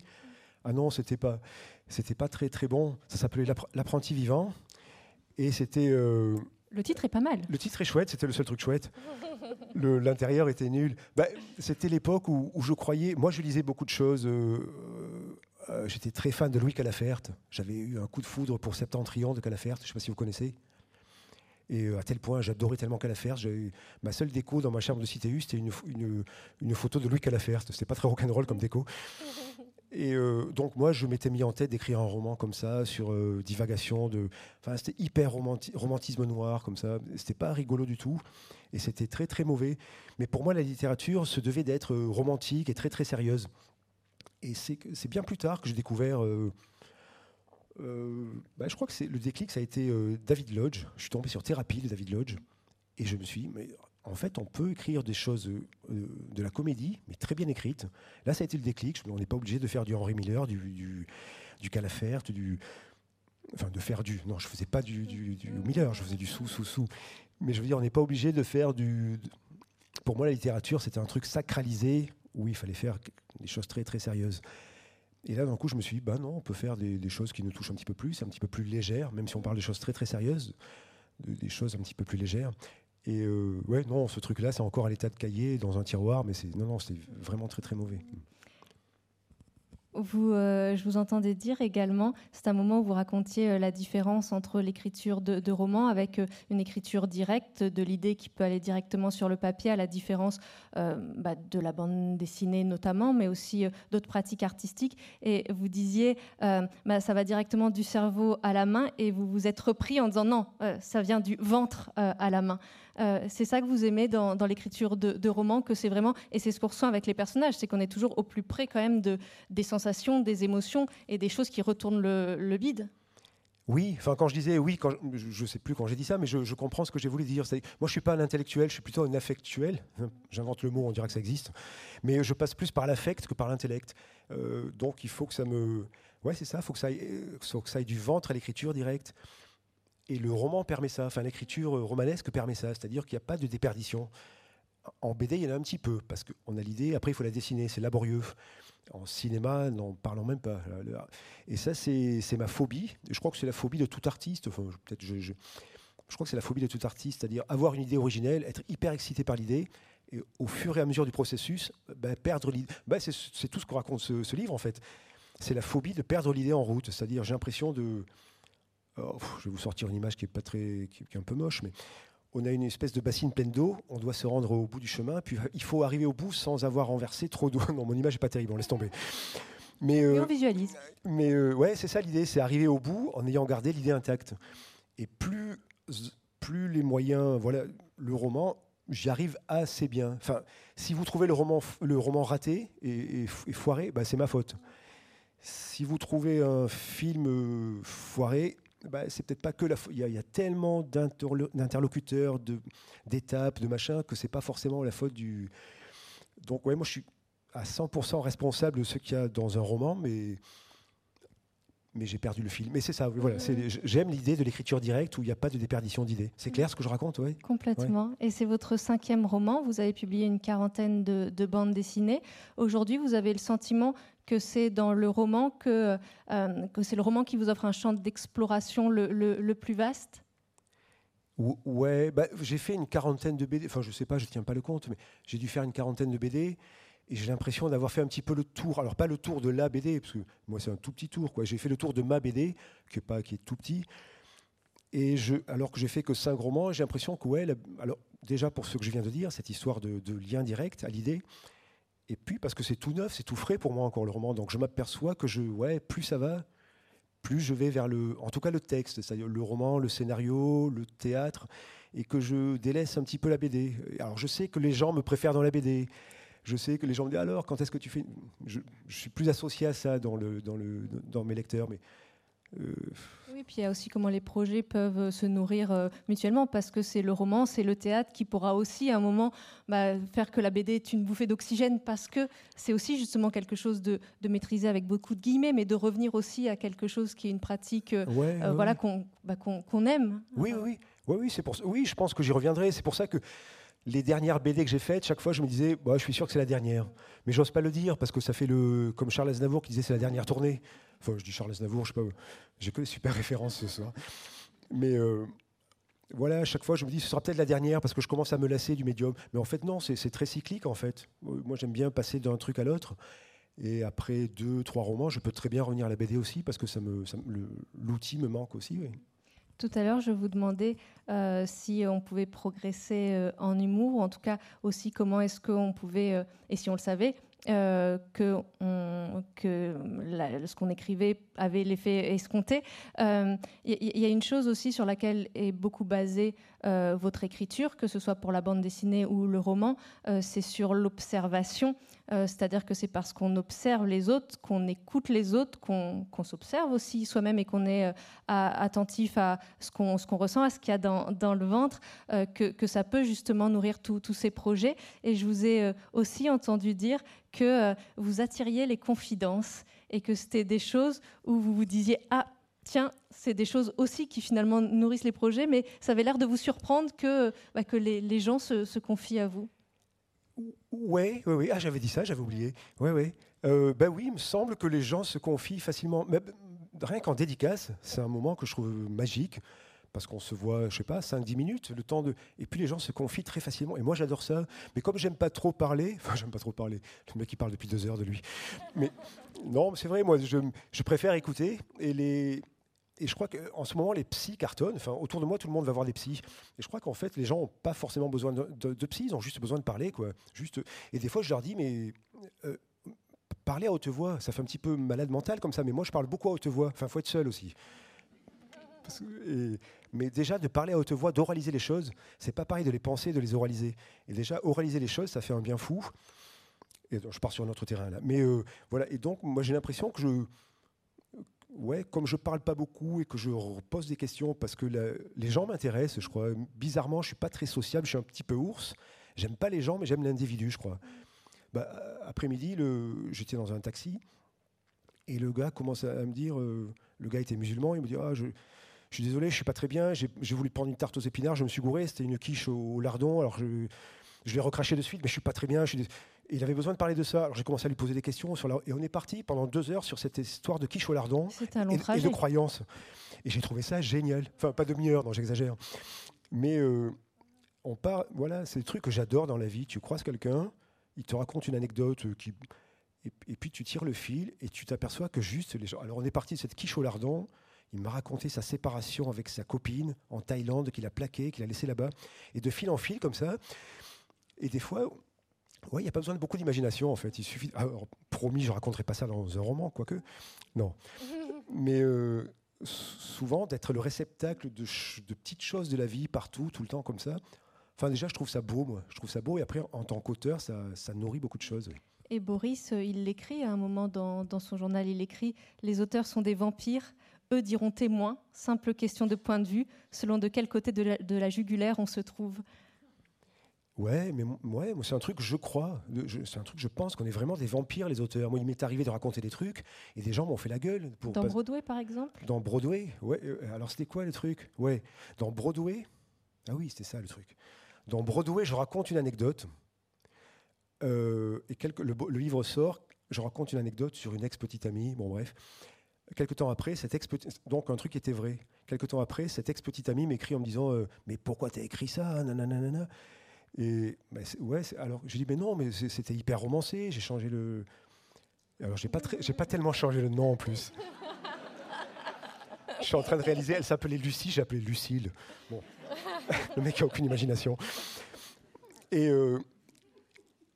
Ah non, c'était pas, c'était pas très très bon. Ça s'appelait L'apprenti vivant, et c'était. Euh, le titre est pas mal. Le titre est chouette, c'était le seul truc chouette. L'intérieur était nul. Bah, c'était l'époque où, je croyais. Moi, je lisais beaucoup de choses. Euh, euh, j'étais très fan de Louis Calafert. J'avais eu un coup de foudre pour Septentrion de Calafert. Je ne sais pas si vous connaissez. Et à tel point, j'adorais tellement Calafert. Ma seule déco dans ma chambre de CTU, c'était une, une, une, photo de Louis Calafert. C'était pas très rock'n'roll comme déco. Et euh, donc moi, je m'étais mis en tête d'écrire un roman comme ça sur euh, divagation de. Enfin, c'était hyper romantisme noir comme ça. C'était pas rigolo du tout, et c'était très très mauvais. Mais pour moi, la littérature se devait d'être euh, romantique et très très sérieuse. Et c'est bien plus tard que j'ai découvert. Bah, je crois que le déclic, ça a été David Lodge. Je suis tombé sur Thérapie de David Lodge, et je me suis dit, en fait, on peut écrire des choses euh, de la comédie, mais très bien écrites. Là, ça a été le déclic. On n'est pas obligé de faire du Henri Miller, du, du, du Calafert, du. Enfin, de faire du. Non, je faisais pas du, du, Miller, je faisais du sous, sous, sous. Mais je veux dire, on n'est pas obligé de faire du. Pour moi, la littérature, c'était un truc sacralisé où il fallait faire des choses très, très sérieuses. Et là, d'un coup, je me suis dit, bah non, on peut faire des, choses qui nous touchent un petit peu plus, un petit peu plus légères, même si on parle des choses très, très sérieuses, des choses un petit peu plus légères. Et euh, ouais, non, ce truc-là, c'est encore à l'état de cahier dans un tiroir, mais c'est non, non, c'est vraiment très très mauvais. Vous, euh, je vous entendais dire également, c'est un moment où vous racontiez euh, la différence entre l'écriture de, romans avec une écriture directe, de l'idée qui peut aller directement sur le papier, à la différence bah, de la bande dessinée notamment, mais aussi d'autres pratiques artistiques. Et vous disiez, bah, ça va directement du cerveau à la main, et vous vous êtes repris en disant non, ça vient du ventre à la main. Euh, c'est ça que vous aimez dans, l'écriture de, romans, que c'est vraiment, et c'est ce qu'on ressent avec les personnages, c'est qu'on est toujours au plus près quand même de, des sensations, des émotions et des choses qui retournent le, le bide. Oui, enfin quand je disais oui, je ne sais plus quand j'ai dit ça, mais je, comprends ce que j'ai voulu dire. Moi, je suis pas un intellectuel, je suis plutôt un affectuel. J'invente le mot, on dirait que ça existe. Mais je passe plus par l'affect que par l'intellect. Euh, donc il faut que ça me... Ouais, c'est ça, faut, aille, faut que ça aille du ventre à l'écriture directe. Et le roman permet ça, enfin l'écriture romanesque permet ça, c'est-à-dire qu'il n'y a pas de déperdition. En BD, il y en a un petit peu, parce qu'on a l'idée, après il faut la dessiner, c'est laborieux. En cinéma, n'en parlons même pas. Et ça, c'est ma phobie. Je crois que c'est la phobie de tout artiste. Enfin, peut-être je, crois que c'est la phobie de tout artiste, c'est-à-dire avoir une idée originelle, être hyper excité par l'idée, et au fur et à mesure du processus, ben, perdre l'idée. Ben, c'est tout ce que raconte ce, livre, en fait. C'est la phobie de perdre l'idée en route. C'est-à-dire, j'ai l'impression de je vais vous sortir une image qui est, pas très, qui, est un peu moche, mais on a une espèce de bassine pleine d'eau, on doit se rendre au bout du chemin, puis il faut arriver au bout sans avoir renversé trop d'eau. Non, mon image n'est pas terrible, on laisse tomber. Mais, euh, on visualise. Mais euh, ouais, c'est ça l'idée, c'est arriver au bout en ayant gardé l'idée intacte. Et plus, plus les moyens, voilà, le roman, j'y arrive assez bien. Enfin, si vous trouvez le roman, le roman raté et, foiré, bah, c'est ma faute. Si vous trouvez un film euh, foiré, bah, c'est peut-être pas que la. Il y, a tellement d'interlocuteurs, d'étapes, de, machins, que c'est pas forcément la faute du. Donc, ouais, moi, je suis à 100% responsable de ce qu'il y a dans un roman, mais mais j'ai perdu le fil. Mais c'est ça, voilà, j'aime l'idée de l'écriture directe où il n'y a pas de déperdition d'idées. C'est clair ce que je raconte, oui Complètement. Et c'est votre cinquième roman. Vous avez publié une quarantaine de, de bandes dessinées. Aujourd'hui, vous avez le sentiment que c'est dans le roman que, euh, que c'est le roman qui vous offre un champ d'exploration le, plus vaste? Ouais, bah, j'ai fait une quarantaine de BD. Enfin, je sais pas, je tiens pas le compte, mais j'ai dû faire une quarantaine de BD. Et j'ai l'impression d'avoir fait un petit peu le tour. Alors, pas le tour de la BD, parce que moi, c'est un tout petit tour. J'ai fait le tour de ma BD, qui est, pas, qui est tout petit. Et alors que j'ai fait que cinq romans, j'ai l'impression que, ouais, alors déjà pour ce que je viens de dire, cette histoire de, lien direct à l'idée, et puis parce que c'est tout neuf, c'est tout frais pour moi encore le roman, donc je m'aperçois que je, ouais, plus ça va, plus je vais vers le, en tout cas le texte, c'est-à-dire le roman, le scénario, le théâtre, et que je délaisse un petit peu la BD. Alors je sais que les gens me préfèrent dans la BD. Je sais que les gens me disent alors quand est-ce que tu fais je, je, suis plus associé à ça dans, le, dans, le, dans mes lecteurs, mais oui, puis il y a aussi comment les projets peuvent euh, se nourrir euh, mutuellement, parce que c'est le roman, c'est le théâtre qui pourra aussi à un moment bah, faire que la BD est une bouffée d'oxygène, parce que c'est aussi justement quelque chose de, de, maîtrisé avec beaucoup de guillemets, mais de revenir aussi à quelque chose qui est une pratique voilà, bah, qu'on aime. Oui, oui, oui, oui, c'est pour Oui, je pense que j'y reviendrai. C'est pour ça que les dernières BD que j'ai faites, chaque fois, je me disais, bah, je suis sûr que c'est la dernière. Mais j'ose pas le dire parce que ça fait le, comme Charles Aznavour qui disait, c'est la dernière tournée. Enfin, je dis Charles Aznavour, je sais pas, j'ai que des super références ce soir. Mais euh, voilà, à chaque fois, je me dis, ce sera peut-être la dernière parce que je commence à me lasser du médium. Mais en fait, non, c'est très cyclique en fait. Moi, j'aime bien passer d'un truc à l'autre. Et après deux, trois romans, je peux très bien revenir à la BD aussi parce que ça me, l'outil me manque aussi. Tout à l'heure, je vous demandais euh, si on pouvait progresser euh, en humour, ou en tout cas aussi comment est-ce qu'on pouvait, et si on le savait, que, on, que ce qu'on écrivait avait l'effet escompté. Il y, a une chose aussi sur laquelle est beaucoup basée votre écriture, que ce soit pour la bande dessinée ou le roman, c'est sur l'observation. Euh, c'est-à-dire que c'est parce qu'on observe les autres, qu'on écoute les autres, qu'on s'observe aussi soi-même et qu'on est euh, attentif à ce qu'on ressent, à ce qu'il y a dans, le ventre, euh, que, ça peut justement nourrir tous ces projets. Et je vous ai aussi entendu dire que vous attiriez les confidences et que c'était des choses où vous vous disiez ah tiens, c'est des choses aussi qui finalement nourrissent les projets, mais ça avait l'air de vous surprendre que, bah, que les, gens se confient à vous. Oui, oui, oui. Ah, j'avais dit ça, j'avais oublié. Oui, oui. Euh, ben oui, il me semble que les gens se confient facilement. Mais, rien qu'en dédicace, c'est un moment que je trouve magique. Parce qu'on se voit, je sais pas, 5-10 minutes, le temps de. Et puis les gens se confient très facilement. Et moi, j'adore ça. Mais comme j'aime pas trop parler, enfin, j'aime pas trop parler. Le mec qui parle depuis deux heures de lui. Mais non, c'est vrai, moi, je préfère écouter. Et les, et je crois qu'en ce moment, les psys cartonnent. Enfin, autour de moi, tout le monde va voir des psys. Et je crois qu'en fait, les gens n'ont pas forcément besoin de, de, psys, ils ont juste besoin de parler. Quoi. Juste, et des fois, je leur dis, mais euh, parler à haute voix, ça fait un petit peu malade mental comme ça. Mais moi, je parle beaucoup à haute voix. Enfin, il faut être seul aussi. mais déjà, de parler à haute voix, d'oraliser les choses, c'est pas pareil de les penser, de les oraliser. Et déjà, oraliser les choses, ça fait un bien fou. Et je pars sur un autre terrain là. Mais euh, voilà. Et donc, moi, j'ai l'impression que je ouais, comme je parle pas beaucoup et que je pose des questions parce que les gens m'intéressent, je crois. Bizarrement, je suis pas très sociable, je suis un petit peu ours. J'aime pas les gens, mais j'aime l'individu, je crois. Bah, après-midi, j'étais dans un taxi et le gars commence à, me dire, euh, le gars était musulman, il me dit ah, je, suis désolé, je suis pas très bien, j'ai voulu prendre une tarte aux épinards, je me suis gouré, c'était une quiche au, lardon, alors je, je l'ai recraché de suite, mais je suis pas très bien. Il avait besoin de parler de ça. Alors j'ai commencé à lui poser des questions. Sur la... Et on est parti pendant deux heures sur cette histoire de quiche au lardon et, de croyances. Et j'ai trouvé ça génial. Enfin, pas demi-heure, non, j'exagère. Mais euh, on part, voilà, c'est le truc que j'adore dans la vie. Tu croises quelqu'un, il te raconte une anecdote qui. Et, puis tu tires le fil et tu t'aperçois que juste les gens. Alors on est parti de cette quiche au lardon. Il m'a raconté sa séparation avec sa copine en Thaïlande, qu'il a plaqué, qu'il a laissé là-bas. Et de fil en fil, comme ça. Et des fois, oui, il n'y a pas besoin de beaucoup d'imagination en fait. Il suffit. Alors, promis, je raconterai pas ça dans un roman, quoique. Non. Mais euh, souvent d'être le réceptacle de, petites choses de la vie partout, tout le temps comme ça. Enfin, déjà, je trouve ça beau, moi. Je trouve ça beau. Et après, en tant qu'auteur, ça, nourrit beaucoup de choses. Et Boris, euh, il l'écrit à un moment dans, son journal. Il écrit Les auteurs sont des vampires. Eux diront témoins. Simple question de point de vue. Selon de quel côté de la jugulaire on se trouve? Ouais, mais ouais, c'est un truc je crois. C'est un truc je pense qu'on est vraiment des vampires, les auteurs. Moi, il m'est arrivé de raconter des trucs et des gens m'ont fait la gueule. Pour dans Broadway, par exemple? Dans Broadway, ouais. Euh, alors, c'était quoi le truc? Ouais. Dans Broadway, ah oui, c'était ça le truc. Dans Broadway, je raconte une anecdote. Euh, et le, livre sort, je raconte une anecdote sur une ex-petite amie. Bon, bref. Quelque temps après, cette ex donc un truc était vrai. Quelque temps après, cette ex-petite amie m'écrit en me disant euh, Mais pourquoi t'as écrit ça? Nanana. Et bah, ouais, alors je dis mais non, mais c'était hyper romancé. J'ai changé le. Alors j'ai pas j'ai pas tellement changé le nom en plus. je suis en train de réaliser, elle s'appelait Lucie, j'ai appelé Lucille. Bon. le mec a aucune imagination. Et, euh,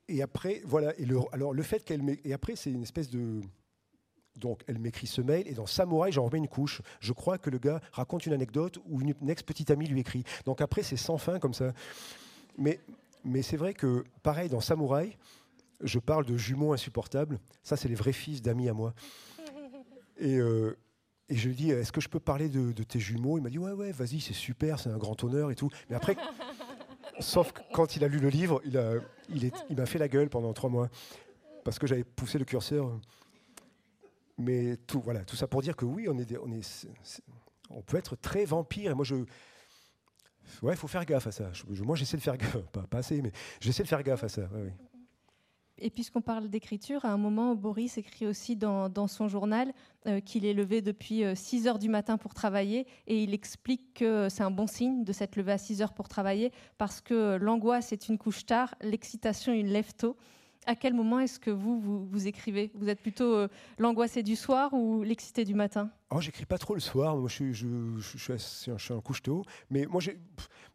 et après, voilà. Et le, alors, le fait qu'elle. Et après, c'est une espèce de. Donc, elle m'écrit ce mail, et dans Samouraï, j'en remets une couche. Je crois que le gars raconte une anecdote ou une, ex-petite amie lui écrit. Donc, après, c'est sans fin comme ça. Mais, mais c'est vrai que, pareil, dans Samouraï, je parle de jumeaux insupportables. Ça, c'est les vrais fils d'amis à moi. Et, euh, et je lui dis, est-ce que je peux parler de, tes jumeaux? Il m'a dit, ouais, ouais, vas-y, c'est super, c'est un grand honneur et tout. Mais après, sauf que quand il a lu le livre, il m'a il il fait la gueule pendant trois mois parce que j'avais poussé le curseur. Mais tout, voilà, tout ça pour dire que oui, on, est, on, est, on peut être très vampire. Et moi, je. Ouais, il faut faire gaffe à ça. moi, j'essaie de faire gaffe. Pas, assez, mais j'essaie de faire gaffe à ça. Et puisqu'on parle d'écriture, à un moment, Boris écrit aussi dans, son journal euh, qu'il est levé depuis 6 euh, heures du matin pour travailler et il explique que c'est un bon signe de s'être levé à 6 heures pour travailler parce que l'angoisse est une couche tard, l'excitation une lève tôt à quel moment est-ce que vous, vous, écrivez? Vous êtes plutôt euh, l'angoissé du soir ou l'excité du matin? Oh, j'écris pas trop le soir. Moi, je suis, je, je, un, couche tôt. Mais moi, j'ai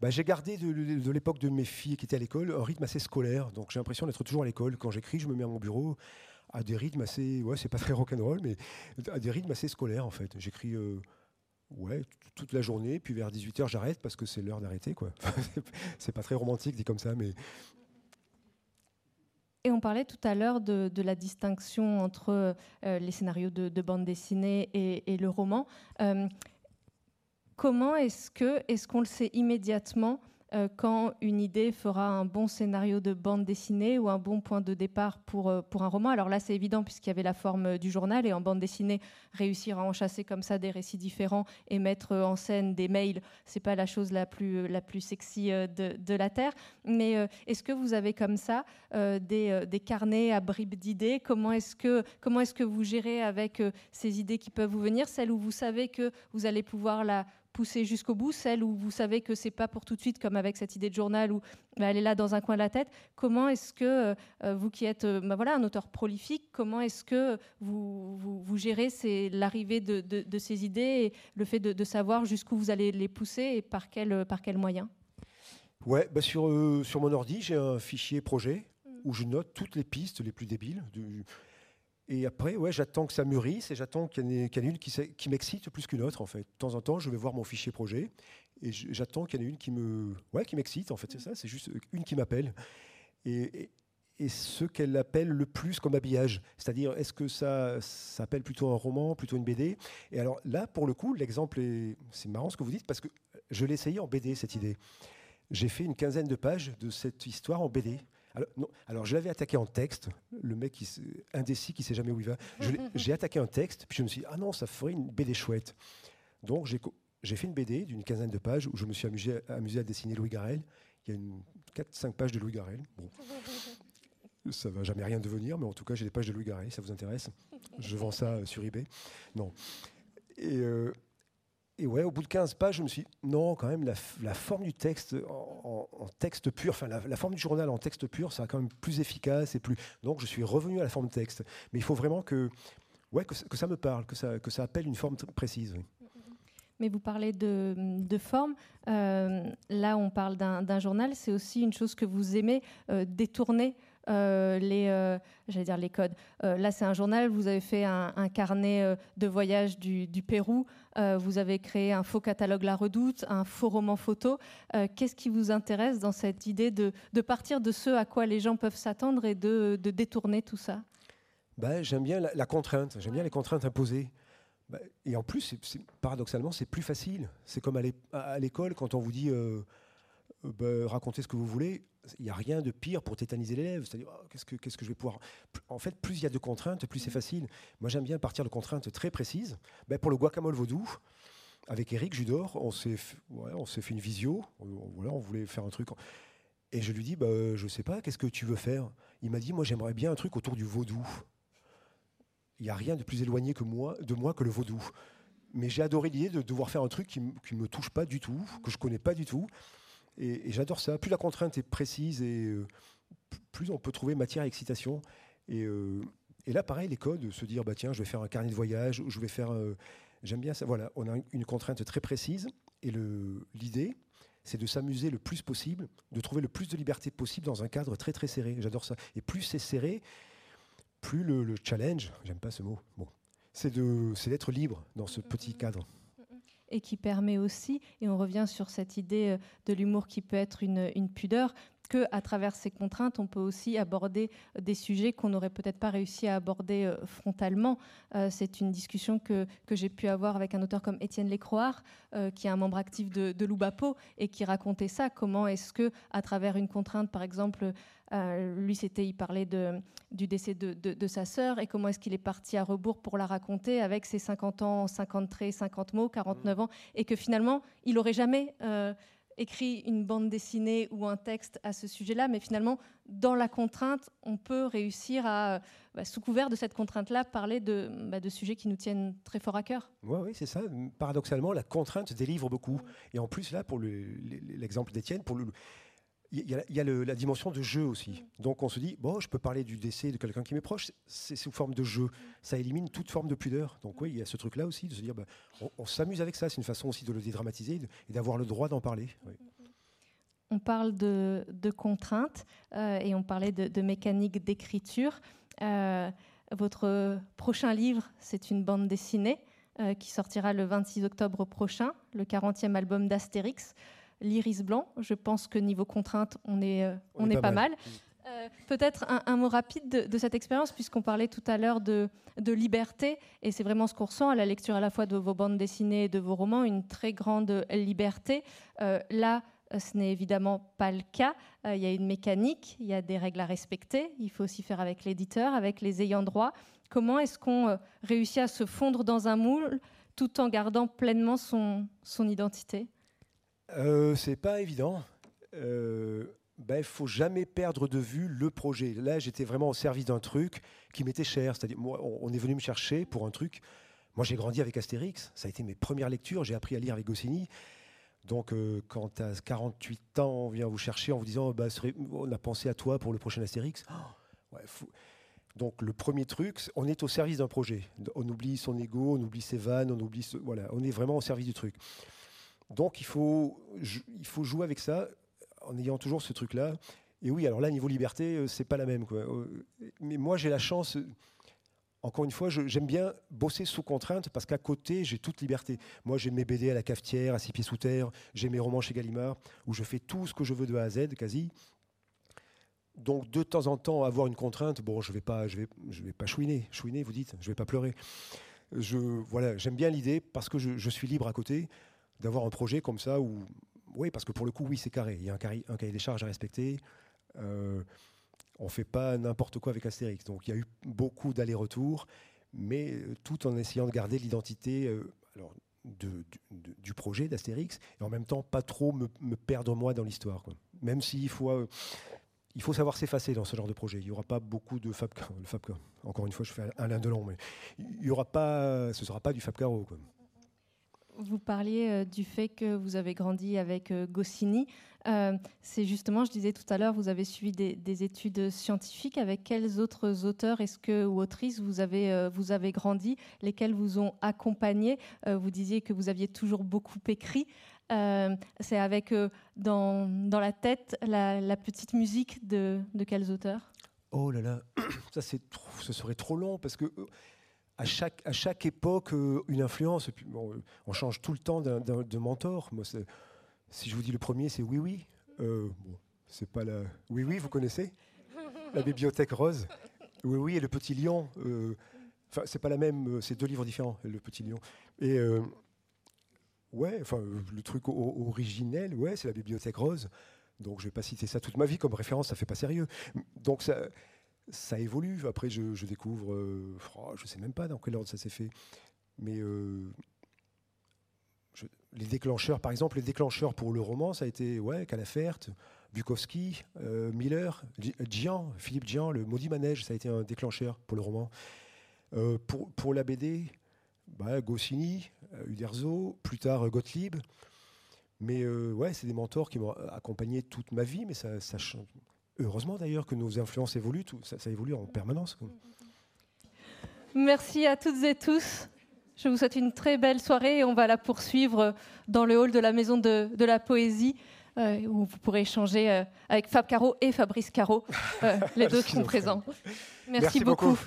bah, gardé de, l'époque de mes filles qui étaient à l'école un rythme assez scolaire. Donc, j'ai l'impression d'être toujours à l'école. Quand j'écris, je me mets à mon bureau à des rythmes assez. Ouais, c'est pas très rock'n'roll, mais à des rythmes assez scolaires, en fait. J'écris. Euh, ouais, toute la journée, puis vers 18h j'arrête parce que c'est l'heure d'arrêter quoi. c'est pas très romantique dit comme ça, mais et on parlait tout à l'heure de, la distinction entre euh, les scénarios de, bande dessinée et, le roman. Euh, comment est-ce que est-ce qu'on le sait immédiatement euh, quand une idée fera un bon scénario de bande dessinée ou un bon point de départ pour, euh, pour un roman. Alors là, c'est évident puisqu'il y avait la forme euh, du journal et en bande dessinée, réussir à enchasser comme ça des récits différents et mettre en scène des mails, c'est pas la chose la plus, la plus sexy de, de la Terre. Mais est-ce que vous avez comme ça des, des, carnets à bribes d'idées? Comment est-ce que, comment est-ce que vous gérez avec ces idées qui peuvent vous venir, celles où vous savez que vous allez pouvoir la pousser jusqu'au bout, celle où vous savez que c'est pas pour tout de suite, comme avec cette idée de journal où bah, elle est là dans un coin de la tête. Comment est-ce que euh, vous qui êtes euh, bah, voilà, un auteur prolifique, comment est-ce que vous, vous, gérez l'arrivée de, de, ces idées et le fait de, savoir jusqu'où vous allez les pousser et par quel, par quel moyen? Ouais, bah sur, euh, sur mon ordi, j'ai un fichier projet où je note toutes les pistes les plus débiles. Du, et après, ouais, j'attends que ça mûrisse et j'attends qu'il y, en ait une qui, m'excite plus qu'une autre, en fait. De temps en temps, je vais voir mon fichier projet et j'attends qu'il y en ait une qui me, ouais, qui m'excite, en fait, c'est ça. C'est juste une qui m'appelle. Et, ce qu'elle appelle le plus comme habillage. C'est-à-dire, est-ce que ça s'appelle plutôt un roman, plutôt une BD Et alors là, pour le coup, l'exemple est. C'est marrant ce que vous dites parce que je l'ai essayé en BD, cette idée. J'ai fait une quinzaine de pages de cette histoire en BD. Alors, non, alors je l'avais attaqué en texte, le mec qui, indécis qui sait jamais où il va. J'ai attaqué un texte, puis je me suis dit, ah non, ça ferait une BD chouette. Donc j'ai fait une BD d'une quinzaine de pages où je me suis amusé, amusé à dessiner Louis Garrel. Il y a 4-5 pages de Louis Garrel. Bon. Ça va jamais rien devenir, mais en tout cas, j'ai des pages de Louis Garrel, ça vous intéresse Je vends ça sur eBay. Non. Et, euh, et ouais, au bout de 15 pages, je me suis dit, non, quand même, la, forme du texte en, texte pur, enfin, la, forme du journal en texte pur, ça quand même plus efficace et plus. Donc, je suis revenu à la forme texte. Mais il faut vraiment que, ouais, que, ça me parle, que ça, que ça appelle une forme précise. Mais vous parlez de, de forme. Euh, là, on parle d'un journal. C'est aussi une chose que vous aimez euh, détourner les, euh, j'allais dire les codes. Euh, là, c'est un journal. Vous avez fait un, carnet de voyage du, Pérou. vous avez créé un faux catalogue La Redoute, un faux roman photo. Qu'est-ce qui vous intéresse dans cette idée de, partir de ce à quoi les gens peuvent s'attendre et de, détourner tout ça? Ben, J'aime bien la, contrainte. J'aime bien les contraintes imposées. Ben, et en plus, paradoxalement, c'est plus facile. C'est comme à l'école, quand on vous dit ben, racontez ce que vous voulez il n'y a rien de pire pour tétaniser l'élève. C'est-à-dire, oh, qu'est-ce, que, qu'est-ce que je vais pouvoir. En fait, plus il y a de contraintes, plus c'est mm. facile. Moi, j'aime bien partir de contraintes très précises. Ben, pour le guacamole vaudou, avec Eric Judor, on s'est, on s'est fait une visio. Voilà, on voulait faire un truc. Et je lui dis, bah, je ne sais pas, qu'est-ce que tu veux faire? Il m'a dit, moi, j'aimerais bien un truc autour du vaudou. Il n'y a rien de plus éloigné que moi, de moi que le vaudou. Mais j'ai adoré l'idée de devoir faire un truc qui ne me touche pas du tout, que je ne connais pas du tout. Et, j'adore ça. Plus la contrainte est précise et euh, plus on peut trouver matière à excitation. Et, euh, et, là, pareil, les codes, se dire, bah, tiens, je vais faire un carnet de voyage, ou je vais faire euh, J'aime bien ça. Voilà, on a une contrainte très précise et l'idée, c'est de s'amuser le plus possible, de trouver le plus de liberté possible dans un cadre très très serré. J'adore ça. Et plus c'est serré, plus le, challenge, j'aime pas ce mot, bon, c'est d'être libre dans ce petit cadre et qui permet aussi, et on revient sur cette idée euh, de l'humour qui peut être une, une pudeur, qu'à travers ces contraintes, on peut aussi aborder des sujets qu'on n'aurait peut-être pas réussi à aborder euh, frontalement. Euh, c'est une discussion que, que j'ai pu avoir avec un auteur comme Étienne Lécroard, euh, qui est un membre actif de, de Loubapo, et qui racontait ça. Comment est-ce que, à travers une contrainte, par exemple, lui, c'était, il parlait de, du décès de, de, sa sœur, et comment est-ce qu'il est parti à rebours pour la raconter avec ses 50 ans, 50 traits, 50 mots, 49 mmh. ans, et que finalement, il n'aurait jamais écrit une bande dessinée ou un texte à ce sujet-là, mais finalement, dans la contrainte, on peut réussir à, bah, sous couvert de cette contrainte-là, parler de, bah, de, sujets qui nous tiennent très fort à cœur. Oui, c'est ça. Paradoxalement, la contrainte délivre beaucoup. Et en plus, là, pour l'exemple d'Étienne, pour le, il y a, la dimension de jeu aussi. Donc on se dit, bon, je peux parler du décès de quelqu'un qui m'est proche, c'est sous forme de jeu. Ça élimine toute forme de pudeur. Donc oui, il y a ce truc-là aussi, de se dire, bah, on, s'amuse avec ça. C'est une façon aussi de le dédramatiser et d'avoir le droit d'en parler. On parle de, contraintes euh, et on parlait de, mécanique d'écriture. Euh, votre prochain livre, c'est une bande dessinée euh, qui sortira le 26 octobre prochain, le 40e album d'Astérix l'iris blanc. Je pense que niveau contrainte, on est, euh, on, est, pas, mal. Euh, peut-être un, mot rapide de, cette expérience, puisqu'on parlait tout à l'heure de, de, liberté, et c'est vraiment ce qu'on ressent à la lecture à la fois de vos bandes dessinées et de vos romans, une très grande liberté. Euh, là, ce n'est évidemment pas le cas. Il y a une mécanique, il y a des règles à respecter. Il faut aussi faire avec l'éditeur, avec les ayants droit. Comment est-ce qu'on réussit à se fondre dans un moule tout en gardant pleinement son, son identité? Euh, C'est pas évident. Il euh, ben, faut jamais perdre de vue le projet. Là, j'étais vraiment au service d'un truc qui m'était cher. C'est-à-dire, moi, on est venu me chercher pour un truc. Moi, j'ai grandi avec Astérix. Ça a été mes premières lectures. J'ai appris à lire avec Goscinny. Donc, euh, quand à 48 ans, on vient vous chercher en vous disant bah, on a pensé à toi pour le prochain Astérix. Oh, donc, le premier truc, on est au service d'un projet. On oublie son ego, on oublie ses vannes, on oublie. Voilà, on est vraiment au service du truc. Donc il faut, il faut jouer avec ça en ayant toujours ce truc-là. Et oui, alors là, niveau liberté, euh, c'est pas la même. Quoi. Euh, mais moi, j'ai la chance. Encore une fois, j'aime bien bosser sous contrainte parce qu'à côté, j'ai toute liberté. Moi, j'ai mes BD à la cafetière, à six pieds sous terre, j'ai mes romans chez Gallimard, où je fais tout ce que je veux de A à Z, quasi. Donc, de temps en temps, avoir une contrainte, bon, je vais je vais, je vais pas chouiner. Chouiner, vous dites, je vais pas pleurer. Je, voilà, j'aime bien l'idée parce que je, suis libre à côté d'avoir un projet comme ça où, oui, parce que pour le coup, oui, c'est carré. Il y a un, cahier, des charges à respecter. Euh, on ne fait pas n'importe quoi avec Astérix. Donc il y a eu beaucoup d'allers-retours, mais euh, tout en essayant de garder l'identité euh, du projet d'Astérix, et en même temps pas trop me, perdre moi dans l'histoire. Même s'il faut, il faut savoir s'effacer dans ce genre de projet. Il n'y aura pas beaucoup de Fab, le Fab Encore une fois, je fais un Alain Delon, mais il aura pas, ce ne sera pas du Fab Caro. Quoi. Vous parliez euh, du fait que vous avez grandi avec euh, Goscinny. Euh, c'est justement, je disais tout à l'heure, vous avez suivi des, études scientifiques. Avec quels autres auteurs est-ce que ou autrices vous avez vous avez grandi, lesquels vous ont accompagné? Vous disiez que vous aviez toujours beaucoup écrit. c'est avec dans, dans, la tête la, petite musique de, de quels auteurs? Oh là là, ça c'est ce serait trop long parce que à chaque, à chaque époque euh, une influence. on change tout le temps de mentor. Moi, si je vous dis le premier, c'est Oui Oui. Euh, c'est pas la. Oui Oui, vous connaissez? La bibliothèque rose. Oui Oui et le petit lion. Euh, enfin, c'est pas la même. C'est deux livres différents. Le petit lion. Et ouais, enfin, le truc originel, ouais, c'est la bibliothèque rose. Donc, je vais pas citer ça toute ma vie comme référence. Ça fait pas sérieux. Donc ça ça évolue. Après, je, découvre, euh, oh, je ne sais même pas dans quel ordre ça s'est fait, mais euh, les déclencheurs, par exemple, les déclencheurs pour le roman, ça a été ouais, Calafert, Bukowski, euh, Miller, Gian, Philippe Gian, le Maudit Manège, ça a été un déclencheur pour le roman. pour, pour la BD, bah, Goscinny, Uderzo, plus tard Gottlieb. Mais ouais, c'est des mentors qui m'ont accompagné toute ma vie, mais ça, ça, heureusement d'ailleurs que nos influences évoluent, tout, ça, évolue en permanence. Merci à toutes et tous. Je vous souhaite une très belle soirée et on va la poursuivre dans le hall de la Maison de, la Poésie. Euh, où vous pourrez échanger euh, avec Fab Caro et Fabrice Caro. Euh, les deux seront présents. Merci, beaucoup.